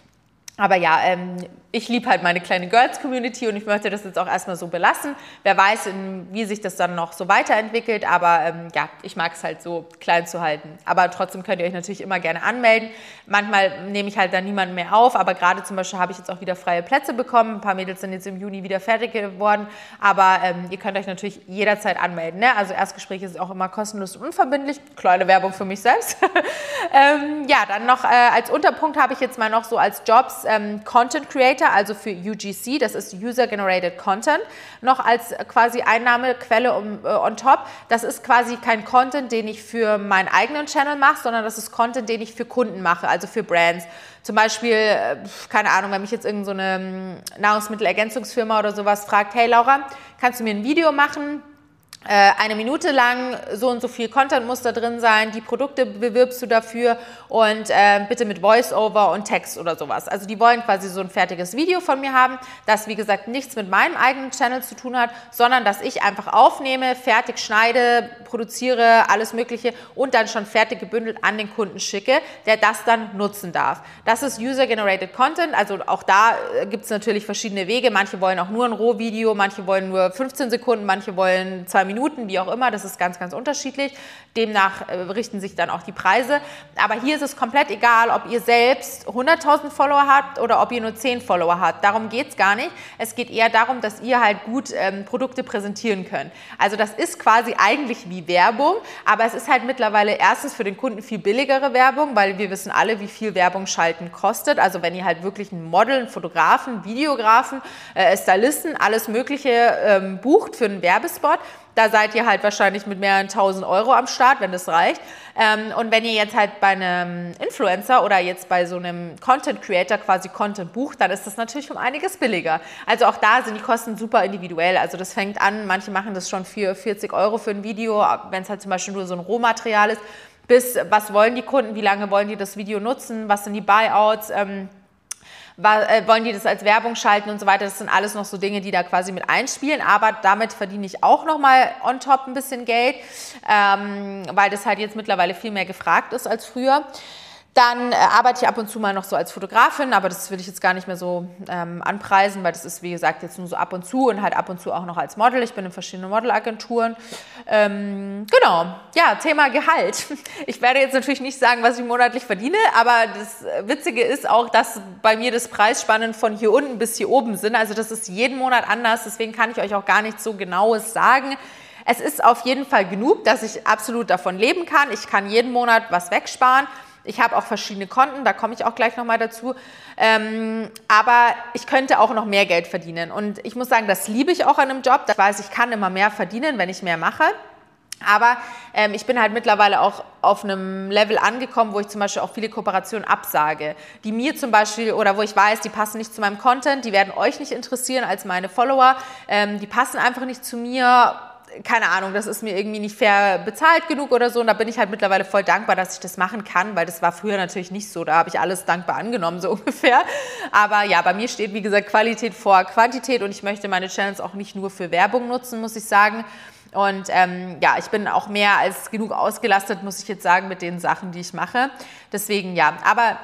Aber ja, ähm, ich liebe halt meine kleine Girls-Community und ich möchte das jetzt auch erstmal so belassen. Wer weiß, in, wie sich das dann noch so weiterentwickelt, aber ähm, ja, ich mag es halt so klein zu halten. Aber trotzdem könnt ihr euch natürlich immer gerne anmelden. Manchmal nehme ich halt dann niemanden mehr auf, aber gerade zum Beispiel habe ich jetzt auch wieder freie Plätze bekommen. Ein paar Mädels sind jetzt im Juni wieder fertig geworden, aber ähm, ihr könnt euch natürlich jederzeit anmelden. Ne? Also Erstgespräch ist auch immer kostenlos und unverbindlich. Kleine Werbung für mich selbst. <laughs> Ähm, ja, dann noch äh, als Unterpunkt habe ich jetzt mal noch so als Jobs ähm, Content Creator also für UGC, das ist User Generated Content, noch als quasi Einnahmequelle um, äh, on top. Das ist quasi kein Content, den ich für meinen eigenen Channel mache, sondern das ist Content, den ich für Kunden mache, also für Brands. Zum Beispiel, äh, keine Ahnung, wenn mich jetzt irgendeine so ähm, Nahrungsmittelergänzungsfirma oder sowas fragt, hey Laura, kannst du mir ein Video machen? Äh, eine Minute lang, so und so viel Content muss da drin sein, die Produkte bewirbst du dafür und äh, bitte mit Voice-Over und Text oder sowas. Also die wollen quasi so ein fertiges Video von mir haben, das wie gesagt nichts mit meinem eigenen Channel zu tun hat, sondern dass ich einfach aufnehme, fertig schneide, produziere, alles Mögliche und dann schon fertig gebündelt an den Kunden schicke, der das dann nutzen darf. Das ist User-Generated Content, also auch da äh, gibt es natürlich verschiedene Wege. Manche wollen auch nur ein Rohvideo, manche wollen nur 15 Sekunden, manche wollen zwei Minuten Minuten, wie auch immer. Das ist ganz, ganz unterschiedlich. Demnach äh, richten sich dann auch die Preise. Aber hier ist es komplett egal, ob ihr selbst 100.000 Follower habt oder ob ihr nur 10 Follower habt. Darum geht es gar nicht. Es geht eher darum, dass ihr halt gut ähm, Produkte präsentieren könnt. Also das ist quasi eigentlich wie Werbung, aber es ist halt mittlerweile erstens für den Kunden viel billigere Werbung, weil wir wissen alle, wie viel Werbung schalten kostet. Also wenn ihr halt wirklich einen Model, einen Fotografen, Videografen, äh, Stylisten, alles Mögliche ähm, bucht für einen Werbespot, da seid ihr halt wahrscheinlich mit mehreren tausend Euro am Start, wenn das reicht. Ähm, und wenn ihr jetzt halt bei einem Influencer oder jetzt bei so einem Content Creator quasi Content bucht, dann ist das natürlich um einiges billiger. Also auch da sind die Kosten super individuell. Also das fängt an, manche machen das schon für 40 Euro für ein Video, wenn es halt zum Beispiel nur so ein Rohmaterial ist, bis was wollen die Kunden, wie lange wollen die das Video nutzen, was sind die Buyouts. Ähm, äh, wollen die das als Werbung schalten und so weiter. Das sind alles noch so Dinge, die da quasi mit einspielen. Aber damit verdiene ich auch nochmal on top ein bisschen Geld, ähm, weil das halt jetzt mittlerweile viel mehr gefragt ist als früher. Dann äh, arbeite ich ab und zu mal noch so als Fotografin, aber das will ich jetzt gar nicht mehr so ähm, anpreisen, weil das ist, wie gesagt, jetzt nur so ab und zu und halt ab und zu auch noch als Model. Ich bin in verschiedenen Modelagenturen. Ähm, genau, ja, Thema Gehalt. <laughs> Ich werde jetzt natürlich nicht sagen, was ich monatlich verdiene, aber das Witzige ist auch, dass bei mir das Preisspannen von hier unten bis hier oben sind. Also das ist jeden Monat anders, deswegen kann ich euch auch gar nicht so genaues sagen. Es ist auf jeden Fall genug, dass ich absolut davon leben kann. Ich kann jeden Monat was wegsparen. Ich habe auch verschiedene Konten, da komme ich auch gleich nochmal dazu. Ähm, aber ich könnte auch noch mehr Geld verdienen. Und ich muss sagen, das liebe ich auch an einem Job. Ich weiß, ich kann immer mehr verdienen, wenn ich mehr mache. Aber ähm, ich bin halt mittlerweile auch auf einem Level angekommen, wo ich zum Beispiel auch viele Kooperationen absage, die mir zum Beispiel oder wo ich weiß, die passen nicht zu meinem Content, die werden euch nicht interessieren als meine Follower, ähm, die passen einfach nicht zu mir keine Ahnung, das ist mir irgendwie nicht fair bezahlt genug oder so. Und da bin ich halt mittlerweile voll dankbar, dass ich das machen kann, weil das war früher natürlich nicht so. Da habe ich alles dankbar angenommen, so <laughs> ungefähr. Aber ja, bei mir steht, wie gesagt, Qualität vor Quantität und ich möchte meine Channels auch nicht nur für Werbung nutzen, muss ich sagen. Und ähm, ja, ich bin auch mehr als genug ausgelastet, muss ich jetzt sagen, mit den Sachen, die ich mache. Deswegen ja, aber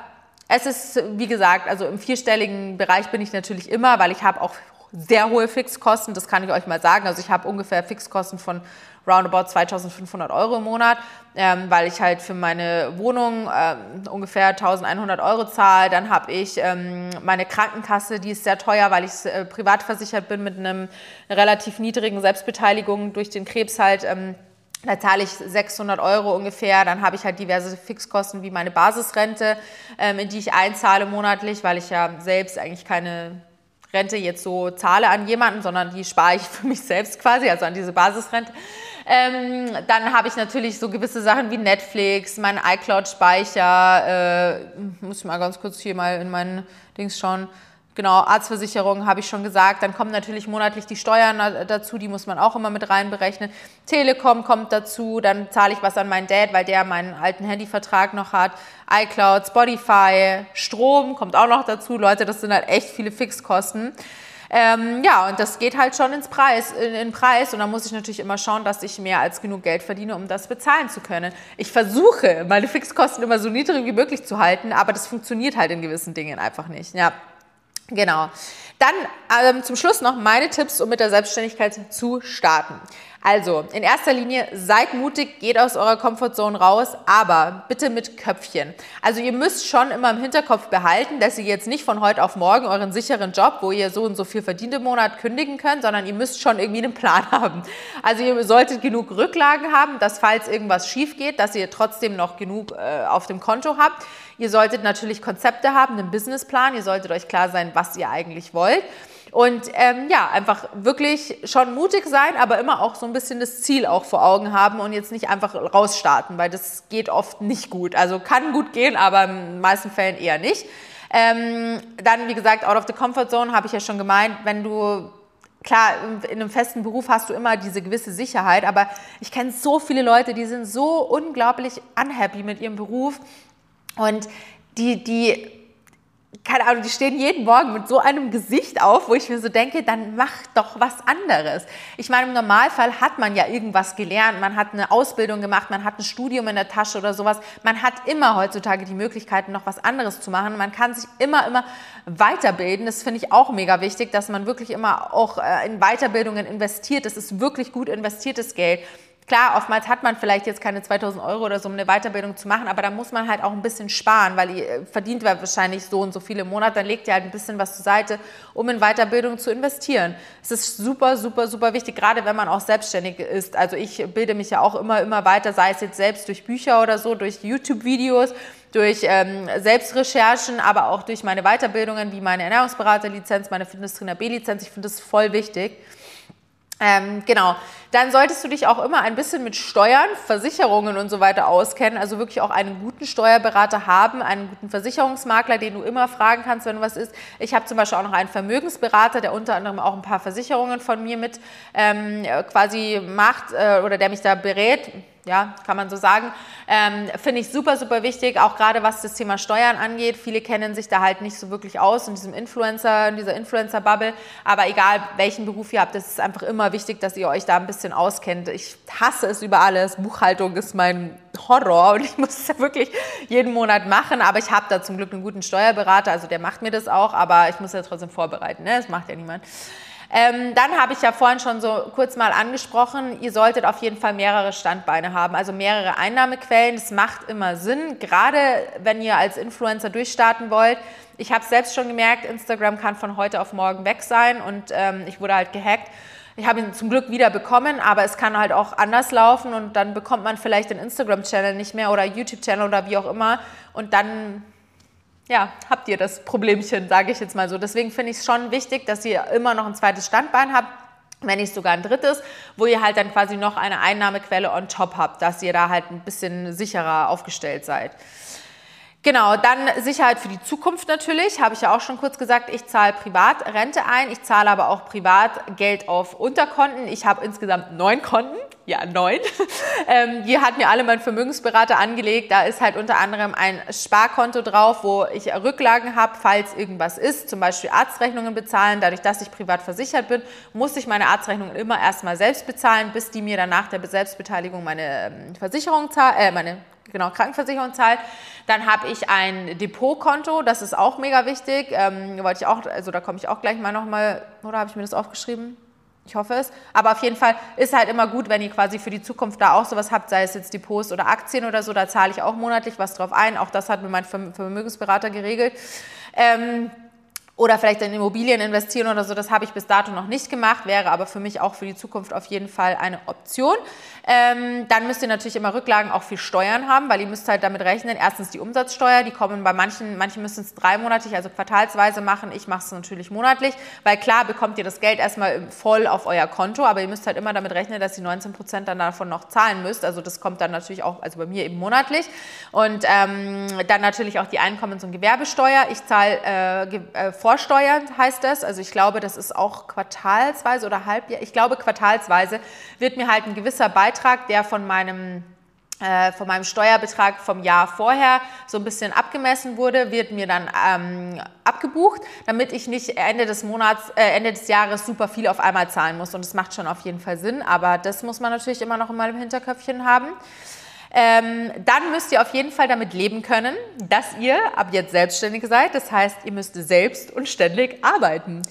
es ist, wie gesagt, also im vierstelligen Bereich bin ich natürlich immer, weil ich habe auch sehr hohe Fixkosten, das kann ich euch mal sagen. Also ich habe ungefähr Fixkosten von roundabout 2500 Euro im Monat, ähm, weil ich halt für meine Wohnung ähm, ungefähr 1100 Euro zahle. Dann habe ich ähm, meine Krankenkasse, die ist sehr teuer, weil ich äh, privat versichert bin mit einem relativ niedrigen Selbstbeteiligung durch den Krebs halt. Ähm, da zahle ich 600 Euro ungefähr. Dann habe ich halt diverse Fixkosten wie meine Basisrente, ähm, in die ich einzahle monatlich, weil ich ja selbst eigentlich keine Rente jetzt so zahle an jemanden, sondern die spare ich <laughs> für mich selbst quasi, also an diese Basisrente. Ähm, dann habe ich natürlich so gewisse Sachen wie Netflix, mein iCloud-Speicher, äh, muss ich mal ganz kurz hier mal in meinen Dings schauen. Genau, Arztversicherung habe ich schon gesagt. Dann kommen natürlich monatlich die Steuern dazu, die muss man auch immer mit reinberechnen. Telekom kommt dazu, dann zahle ich was an meinen Dad, weil der meinen alten Handyvertrag noch hat. iCloud, Spotify, Strom kommt auch noch dazu. Leute, das sind halt echt viele Fixkosten. Ähm, ja, und das geht halt schon ins Preis, in, in Preis. Und da muss ich natürlich immer schauen, dass ich mehr als genug Geld verdiene, um das bezahlen zu können. Ich versuche, meine Fixkosten immer so niedrig wie möglich zu halten, aber das funktioniert halt in gewissen Dingen einfach nicht. Ja. Genau. Dann ähm, zum Schluss noch meine Tipps, um mit der Selbstständigkeit zu starten. Also, in erster Linie, seid mutig, geht aus eurer Comfortzone raus, aber bitte mit Köpfchen. Also, ihr müsst schon immer im Hinterkopf behalten, dass ihr jetzt nicht von heute auf morgen euren sicheren Job, wo ihr so und so viel verdient im Monat, kündigen könnt, sondern ihr müsst schon irgendwie einen Plan <laughs> haben. Also, ihr solltet genug Rücklagen haben, dass falls irgendwas schief geht, dass ihr trotzdem noch genug äh, auf dem Konto habt. Ihr solltet natürlich Konzepte haben, einen Businessplan. Ihr solltet euch klar sein, was ihr eigentlich wollt. Und ähm, ja, einfach wirklich schon mutig sein, aber immer auch so ein bisschen das Ziel auch vor Augen haben und jetzt nicht einfach rausstarten, weil das geht oft nicht gut. Also kann gut gehen, aber in den meisten Fällen eher nicht. Ähm, dann, wie gesagt, out of the comfort zone habe ich ja schon gemeint, wenn du klar, in einem festen Beruf hast du immer diese gewisse Sicherheit, aber ich kenne so viele Leute, die sind so unglaublich unhappy mit ihrem Beruf und die, die keine Ahnung, die stehen jeden Morgen mit so einem Gesicht auf, wo ich mir so denke, dann mach doch was anderes. Ich meine, im Normalfall hat man ja irgendwas gelernt, man hat eine Ausbildung gemacht, man hat ein Studium in der Tasche oder sowas. Man hat immer heutzutage die Möglichkeit, noch was anderes zu machen. Man kann sich immer, immer weiterbilden. Das finde ich auch mega wichtig, dass man wirklich immer auch äh, in Weiterbildungen investiert. Das ist wirklich gut investiertes Geld. Klar, oftmals hat man vielleicht jetzt keine 2000 Euro oder so, um eine Weiterbildung zu machen, aber da muss man halt auch ein bisschen sparen, weil ihr verdient wahrscheinlich so und so viele Monate, dann legt ihr halt ein bisschen was zur Seite, um in Weiterbildung zu investieren. Es ist super, super, super wichtig, gerade wenn man auch selbstständig ist. Also ich bilde mich ja auch immer, immer weiter, sei es jetzt selbst durch Bücher oder so, durch YouTube-Videos, durch ähm, Selbstrecherchen, aber auch durch meine Weiterbildungen, wie meine Ernährungsberaterlizenz, meine Fitnesstrainer B-Lizenz. Ich finde das voll wichtig. Ähm, genau. Dann solltest du dich auch immer ein bisschen mit Steuern, Versicherungen und so weiter auskennen. Also wirklich auch einen guten Steuerberater haben, einen guten Versicherungsmakler, den du immer fragen kannst, wenn was ist. Ich habe zum Beispiel auch noch einen Vermögensberater, der unter anderem auch ein paar Versicherungen von mir mit ähm, quasi macht äh, oder der mich da berät ja, kann man so sagen. Ähm, Finde ich super, super wichtig, auch gerade was das Thema Steuern angeht. Viele kennen sich da halt nicht so wirklich aus in diesem Influencer, in dieser Influencer-Bubble. Aber egal, welchen Beruf ihr habt, es ist einfach immer wichtig, dass ihr euch da ein bisschen auskennt. Ich hasse es über alles. Buchhaltung ist mein Horror und ich muss es ja wirklich jeden Monat machen. Aber ich habe da zum Glück einen guten Steuerberater, also der macht mir das auch, aber ich muss ja trotzdem vorbereiten. Ne? Das macht ja niemand. Ähm, dann habe ich ja vorhin schon so kurz mal angesprochen, ihr solltet auf jeden Fall mehrere Standbeine haben, also mehrere Einnahmequellen. Das macht immer Sinn, gerade wenn ihr als Influencer durchstarten wollt. Ich habe selbst schon gemerkt, Instagram kann von heute auf morgen weg sein und ähm, ich wurde halt gehackt. Ich habe ihn zum Glück wieder bekommen, aber es kann halt auch anders laufen und dann bekommt man vielleicht den Instagram-Channel nicht mehr oder YouTube-Channel oder wie auch immer und dann ja, habt ihr das Problemchen, sage ich jetzt mal so. Deswegen finde ich es schon wichtig, dass ihr immer noch ein zweites Standbein habt, wenn nicht sogar ein drittes, wo ihr halt dann quasi noch eine Einnahmequelle on top habt, dass ihr da halt ein bisschen sicherer aufgestellt seid. Genau, dann Sicherheit für die Zukunft natürlich, habe ich ja auch schon kurz gesagt, ich zahle privat Rente ein, ich zahle aber auch privat Geld auf Unterkonten. Ich habe insgesamt neun Konten, ja neun. <laughs> ähm, die hat mir alle mein Vermögensberater angelegt. Da ist halt unter anderem ein Sparkonto drauf, wo ich Rücklagen habe, falls irgendwas ist, zum Beispiel Arztrechnungen bezahlen. Dadurch, dass ich privat versichert bin, muss ich meine Arztrechnungen immer erstmal selbst bezahlen, bis die mir dann nach der Selbstbeteiligung meine ähm, Versicherung zahlen, äh, meine genau, Krankenversicherung zahlt. Dann habe ich ein Depotkonto, das ist auch mega wichtig. Ähm, wollte ich auch, also da komme ich auch gleich mal nochmal, oder habe ich mir das aufgeschrieben? Ich hoffe es. Aber auf jeden Fall ist halt immer gut, wenn ihr quasi für die Zukunft da auch sowas habt, sei es jetzt Depots oder Aktien oder so, da zahle ich auch monatlich was drauf ein. Auch das hat mir mein Vermögensberater geregelt. Ähm, oder vielleicht in Immobilien investieren oder so, das habe ich bis dato noch nicht gemacht, wäre aber für mich auch für die Zukunft auf jeden Fall eine Option. Ähm, dann müsst ihr natürlich immer Rücklagen auch für Steuern haben, weil ihr müsst halt damit rechnen, erstens die Umsatzsteuer, die kommen bei manchen, manche müssen es dreimonatlich, also quartalsweise machen, ich mache es natürlich monatlich, weil klar bekommt ihr das Geld erstmal voll auf euer Konto, aber ihr müsst halt immer damit rechnen, dass ihr 19 Prozent dann davon noch zahlen müsst, also das kommt dann natürlich auch, also bei mir eben monatlich und ähm, dann natürlich auch die Einkommens- und Gewerbesteuer, ich zahle äh, äh, vorsteuern, heißt das. Also ich glaube, das ist auch quartalsweise oder halbjahr. Ich glaube, quartalsweise wird mir halt ein gewisser Beitrag, der von meinem äh, von meinem Steuerbetrag vom Jahr vorher so ein bisschen abgemessen wurde, wird mir dann ähm, abgebucht, damit ich nicht Ende des Monats, äh, Ende des Jahres super viel auf einmal zahlen muss. Und das macht schon auf jeden Fall Sinn, aber das muss man natürlich immer noch in meinem Hinterköpfchen haben. Ähm, dann müsst ihr auf jeden Fall damit leben können, dass ihr ab jetzt selbstständig seid. Das heißt, ihr müsst selbst und ständig arbeiten.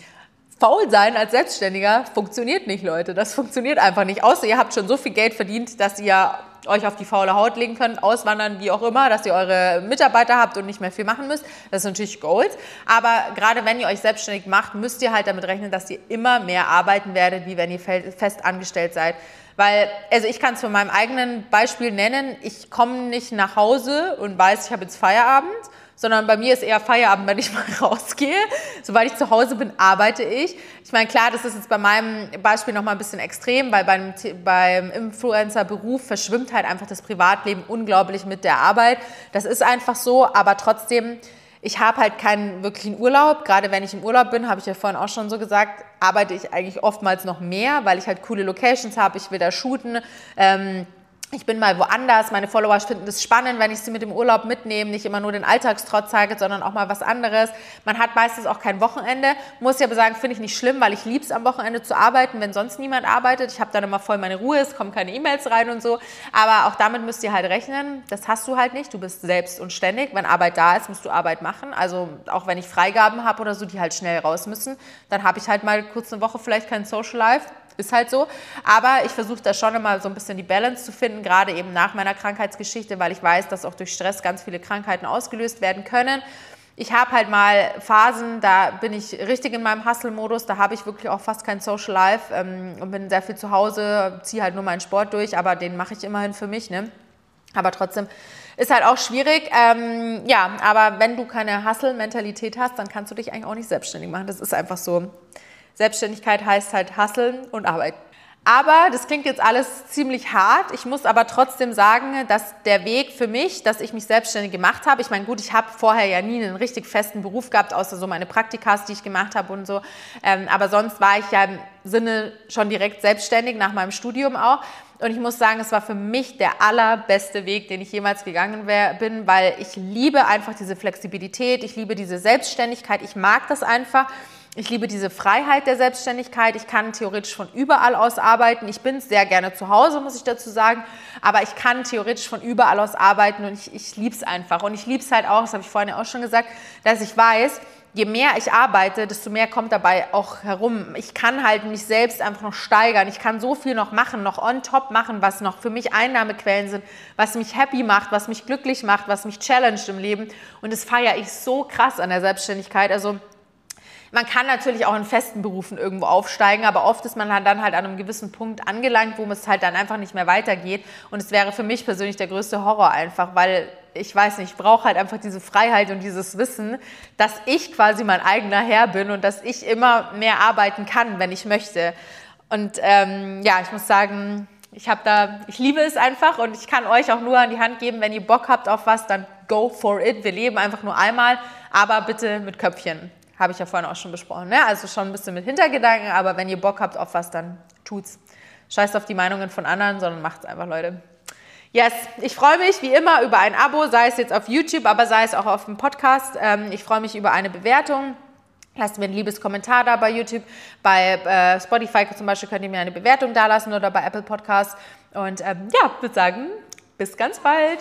Faul sein als Selbstständiger funktioniert nicht, Leute. Das funktioniert einfach nicht. Außer ihr habt schon so viel Geld verdient, dass ihr euch auf die faule Haut legen könnt, auswandern, wie auch immer, dass ihr eure Mitarbeiter habt und nicht mehr viel machen müsst. Das ist natürlich Gold. Aber gerade wenn ihr euch selbstständig macht, müsst ihr halt damit rechnen, dass ihr immer mehr arbeiten werdet, wie wenn ihr fest angestellt seid. Weil, also ich kann es von meinem eigenen Beispiel nennen, ich komme nicht nach Hause und weiß, ich habe jetzt Feierabend, sondern bei mir ist eher Feierabend, wenn ich <laughs> mal rausgehe. Sobald ich zu Hause bin, arbeite ich. Ich meine, klar, das ist jetzt bei meinem Beispiel noch mal ein bisschen extrem, weil beim, beim Influencer-Beruf verschwimmt halt einfach das Privatleben unglaublich mit der Arbeit. Das ist einfach so, aber trotzdem ich habe halt keinen wirklichen Urlaub. Gerade wenn ich im Urlaub bin, habe ich ja vorhin auch schon so gesagt, arbeite ich eigentlich oftmals noch mehr, weil ich halt coole Locations habe. Ich will da shooten. Ähm, ich bin mal woanders. Meine Follower finden es spannend, wenn ich sie mit dem Urlaub mitnehme, nicht immer nur den Alltagstrott zeige, sondern auch mal was anderes. Man hat meistens auch kein Wochenende. Muss ich aber sagen, finde ich nicht schlimm, weil ich liebe es am Wochenende zu arbeiten, wenn sonst niemand arbeitet. Ich habe dann immer voll meine Ruhe, es kommen keine E-Mails rein und so. Aber auch damit müsst ihr halt rechnen. Das hast du halt nicht. Du bist selbst und ständig. Wenn Arbeit da ist, musst du Arbeit machen. Also auch wenn ich Freigaben habe oder so, die halt schnell raus müssen, dann habe ich halt mal kurz eine Woche vielleicht kein Social Life ist halt so. Aber ich versuche da schon immer so ein bisschen die Balance zu finden, gerade eben nach meiner Krankheitsgeschichte, weil ich weiß, dass auch durch Stress ganz viele Krankheiten ausgelöst werden können. Ich habe halt mal Phasen, da bin ich richtig in meinem Hustle-Modus, da habe ich wirklich auch fast kein Social Life ähm, und bin sehr viel zu Hause, ziehe halt nur meinen Sport durch, aber den mache ich immerhin für mich. Ne? Aber trotzdem ist halt auch schwierig. Ähm, ja, aber wenn du keine Hustle-Mentalität hast, dann kannst du dich eigentlich auch nicht selbstständig machen. Das ist einfach so. Selbstständigkeit heißt halt hasseln und arbeiten. Aber das klingt jetzt alles ziemlich hart. Ich muss aber trotzdem sagen, dass der Weg für mich, dass ich mich selbstständig gemacht habe, ich meine, gut, ich habe vorher ja nie einen richtig festen Beruf gehabt, außer so meine Praktikas, die ich gemacht habe und so. Ähm, aber sonst war ich ja im Sinne schon direkt selbstständig, nach meinem Studium auch. Und ich muss sagen, es war für mich der allerbeste Weg, den ich jemals gegangen bin, weil ich liebe einfach diese Flexibilität, ich liebe diese Selbstständigkeit, ich mag das einfach. Ich liebe diese Freiheit der Selbstständigkeit. Ich kann theoretisch von überall aus arbeiten. Ich bin sehr gerne zu Hause, muss ich dazu sagen. Aber ich kann theoretisch von überall aus arbeiten und ich, ich liebe es einfach. Und ich liebe es halt auch, das habe ich vorhin ja auch schon gesagt, dass ich weiß, je mehr ich arbeite, desto mehr kommt dabei auch herum. Ich kann halt mich selbst einfach noch steigern. Ich kann so viel noch machen, noch on top machen, was noch für mich Einnahmequellen sind, was mich happy macht, was mich glücklich macht, was mich challenged im Leben. Und das feiere ich so krass an der Selbstständigkeit. Also man kann natürlich auch in festen Berufen irgendwo aufsteigen, aber oft ist man dann halt an einem gewissen Punkt angelangt, wo es halt dann einfach nicht mehr weitergeht. Und es wäre für mich persönlich der größte Horror einfach, weil ich weiß nicht, ich brauche halt einfach diese Freiheit und dieses Wissen, dass ich quasi mein eigener Herr bin und dass ich immer mehr arbeiten kann, wenn ich möchte. Und ähm, ja, ich muss sagen, ich habe da, ich liebe es einfach und ich kann euch auch nur an die Hand geben, wenn ihr Bock habt auf was, dann go for it. Wir leben einfach nur einmal, aber bitte mit Köpfchen. Habe ich ja vorhin auch schon besprochen. Ne? Also schon ein bisschen mit Hintergedanken, aber wenn ihr Bock habt auf was, dann tut's. Scheißt auf die Meinungen von anderen, sondern macht's einfach, Leute. Yes, ich freue mich wie immer über ein Abo, sei es jetzt auf YouTube, aber sei es auch auf dem Podcast. Ähm, ich freue mich über eine Bewertung. Lasst mir ein liebes Kommentar da bei YouTube. Bei äh, Spotify zum Beispiel könnt ihr mir eine Bewertung da lassen oder bei Apple Podcasts. Und ähm, ja, würde sagen, bis ganz bald.